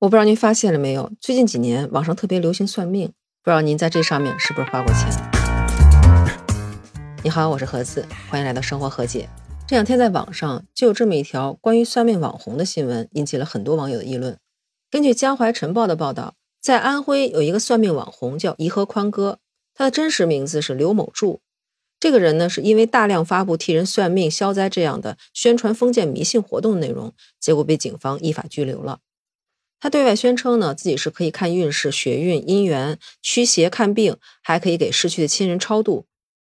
我不知道您发现了没有，最近几年网上特别流行算命，不知道您在这上面是不是花过钱？你好，我是何子，欢迎来到生活和解。这两天在网上就有这么一条关于算命网红的新闻，引起了很多网友的议论。根据江淮晨报的报道，在安徽有一个算命网红叫颐和宽哥，他的真实名字是刘某柱。这个人呢，是因为大量发布替人算命消灾这样的宣传封建迷信活动的内容，结果被警方依法拘留了。他对外宣称呢，自己是可以看运势、血运、姻缘、驱邪、看病，还可以给逝去的亲人超度。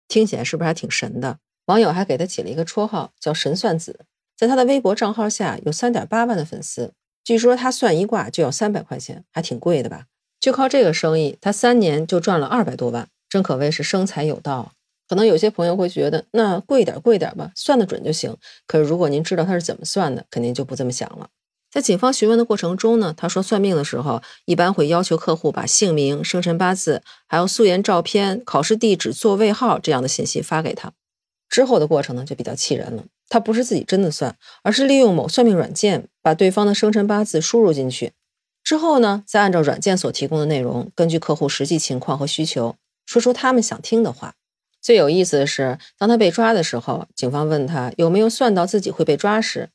听起来是不是还挺神的？网友还给他起了一个绰号，叫“神算子”。在他的微博账号下有三点八万的粉丝。据说他算一卦就要三百块钱，还挺贵的吧？就靠这个生意，他三年就赚了二百多万，真可谓是生财有道。可能有些朋友会觉得，那贵点贵点吧，算得准就行。可是如果您知道他是怎么算的，肯定就不这么想了。在警方询问的过程中呢，他说算命的时候一般会要求客户把姓名、生辰八字，还有素颜照片、考试地址、座位号这样的信息发给他。之后的过程呢就比较气人了，他不是自己真的算，而是利用某算命软件把对方的生辰八字输入进去，之后呢再按照软件所提供的内容，根据客户实际情况和需求，说出他们想听的话。最有意思的是，当他被抓的时候，警方问他有没有算到自己会被抓时。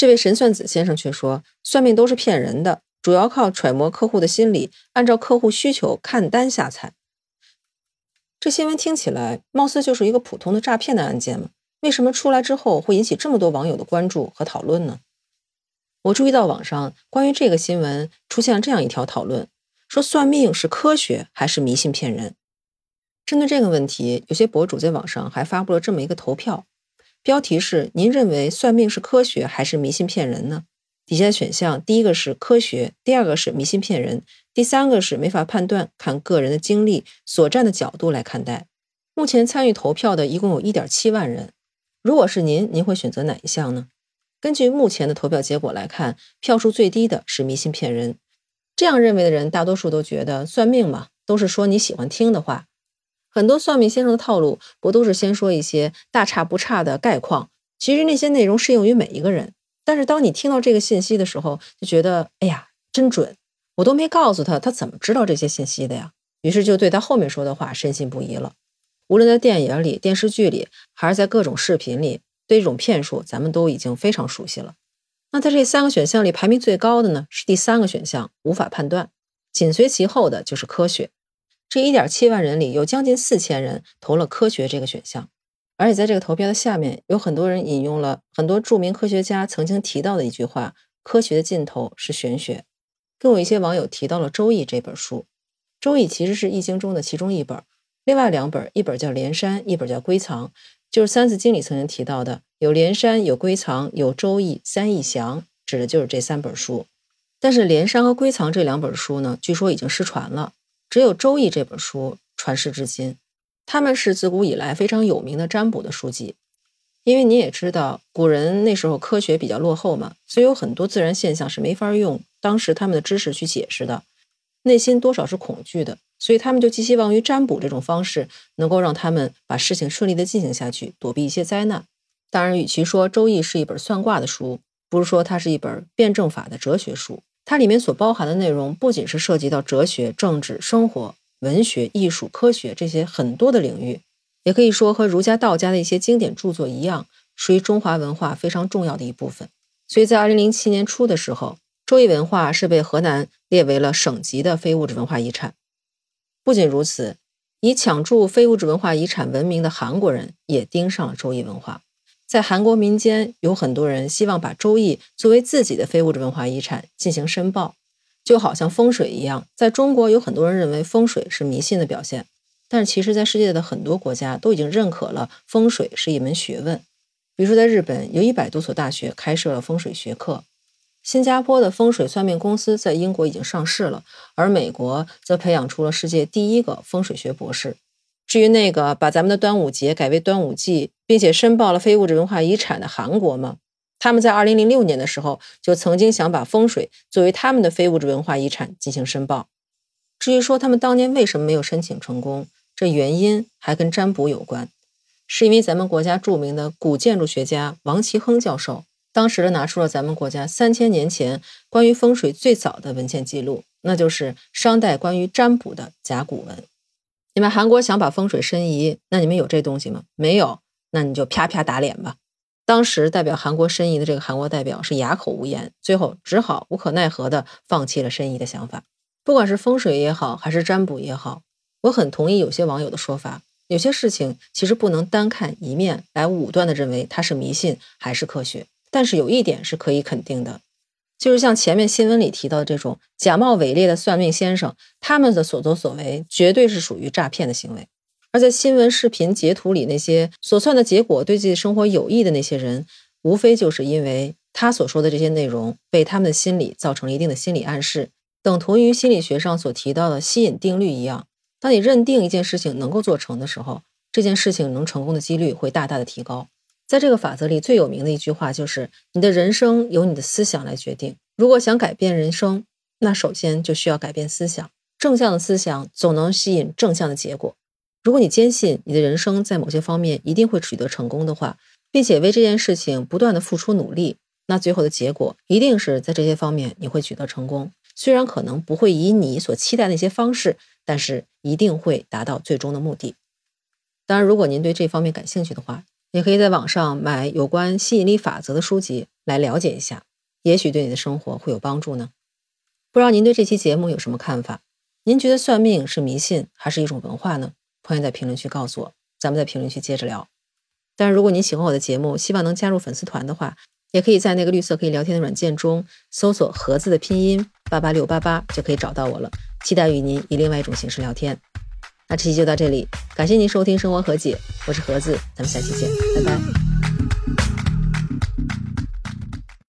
这位神算子先生却说，算命都是骗人的，主要靠揣摩客户的心理，按照客户需求看单下菜。这新闻听起来貌似就是一个普通的诈骗的案件嘛？为什么出来之后会引起这么多网友的关注和讨论呢？我注意到网上关于这个新闻出现了这样一条讨论：说算命是科学还是迷信骗人？针对这个问题，有些博主在网上还发布了这么一个投票。标题是：您认为算命是科学还是迷信骗人呢？底下的选项，第一个是科学，第二个是迷信骗人，第三个是没法判断，看个人的经历所站的角度来看待。目前参与投票的一共有一点七万人。如果是您，您会选择哪一项呢？根据目前的投票结果来看，票数最低的是迷信骗人。这样认为的人，大多数都觉得算命嘛，都是说你喜欢听的话。很多算命先生的套路，不都是先说一些大差不差的概况？其实那些内容适用于每一个人。但是当你听到这个信息的时候，就觉得哎呀，真准！我都没告诉他，他怎么知道这些信息的呀？于是就对他后面说的话深信不疑了。无论在电影里、电视剧里，还是在各种视频里，对这种骗术，咱们都已经非常熟悉了。那在这三个选项里，排名最高的呢，是第三个选项，无法判断。紧随其后的就是科学。这一点七万人里，有将近四千人投了科学这个选项，而且在这个投票的下面，有很多人引用了很多著名科学家曾经提到的一句话：“科学的尽头是玄学。”更有一些网友提到了《周易》这本书，《周易》其实是《易经》中的其中一本，另外两本，一本叫《连山》，一本叫《归藏》，就是《三字经》里曾经提到的，有连山，有归藏，有周易，三易详，指的就是这三本书。但是连山和归藏这两本书呢，据说已经失传了。只有《周易》这本书传世至今，他们是自古以来非常有名的占卜的书籍。因为你也知道，古人那时候科学比较落后嘛，所以有很多自然现象是没法用当时他们的知识去解释的，内心多少是恐惧的，所以他们就寄希望于占卜这种方式，能够让他们把事情顺利的进行下去，躲避一些灾难。当然，与其说《周易》是一本算卦的书，不如说它是一本辩证法的哲学书。它里面所包含的内容，不仅是涉及到哲学、政治、生活、文学、艺术、科学这些很多的领域，也可以说和儒家、道家的一些经典著作一样，属于中华文化非常重要的一部分。所以在二零零七年初的时候，周易文化是被河南列为了省级的非物质文化遗产。不仅如此，以抢注非物质文化遗产闻名的韩国人也盯上了周易文化。在韩国民间，有很多人希望把《周易》作为自己的非物质文化遗产进行申报，就好像风水一样。在中国，有很多人认为风水是迷信的表现，但是其实，在世界的很多国家都已经认可了风水是一门学问。比如说，在日本，有一百多所大学开设了风水学课；新加坡的风水算命公司在英国已经上市了，而美国则培养出了世界第一个风水学博士。至于那个把咱们的端午节改为端午祭，并且申报了非物质文化遗产的韩国吗？他们在二零零六年的时候就曾经想把风水作为他们的非物质文化遗产进行申报。至于说他们当年为什么没有申请成功，这原因还跟占卜有关，是因为咱们国家著名的古建筑学家王其亨教授当时拿出了咱们国家三千年前关于风水最早的文献记录，那就是商代关于占卜的甲骨文。你们韩国想把风水申遗，那你们有这东西吗？没有，那你就啪啪打脸吧。当时代表韩国申遗的这个韩国代表是哑口无言，最后只好无可奈何的放弃了申遗的想法。不管是风水也好，还是占卜也好，我很同意有些网友的说法，有些事情其实不能单看一面来武断的认为它是迷信还是科学。但是有一点是可以肯定的，就是像前面新闻里提到的这种假冒伪劣的算命先生，他们的所作所为绝对是属于诈骗的行为。而在新闻视频截图里那些所算的结果对自己生活有益的那些人，无非就是因为他所说的这些内容为他们的心理造成了一定的心理暗示，等同于心理学上所提到的吸引定律一样。当你认定一件事情能够做成的时候，这件事情能成功的几率会大大的提高。在这个法则里，最有名的一句话就是：“你的人生由你的思想来决定。”如果想改变人生，那首先就需要改变思想。正向的思想总能吸引正向的结果。如果你坚信你的人生在某些方面一定会取得成功的话，并且为这件事情不断的付出努力，那最后的结果一定是在这些方面你会取得成功。虽然可能不会以你所期待那些方式，但是一定会达到最终的目的。当然，如果您对这方面感兴趣的话，也可以在网上买有关吸引力法则的书籍来了解一下，也许对你的生活会有帮助呢。不知道您对这期节目有什么看法？您觉得算命是迷信还是一种文化呢？欢迎在评论区告诉我，咱们在评论区接着聊。但是如果您喜欢我的节目，希望能加入粉丝团的话，也可以在那个绿色可以聊天的软件中搜索“盒子”的拼音八八六八八，就可以找到我了。期待与您以另外一种形式聊天。那这期就到这里，感谢您收听《生活和解》，我是盒子，咱们下期见，拜拜。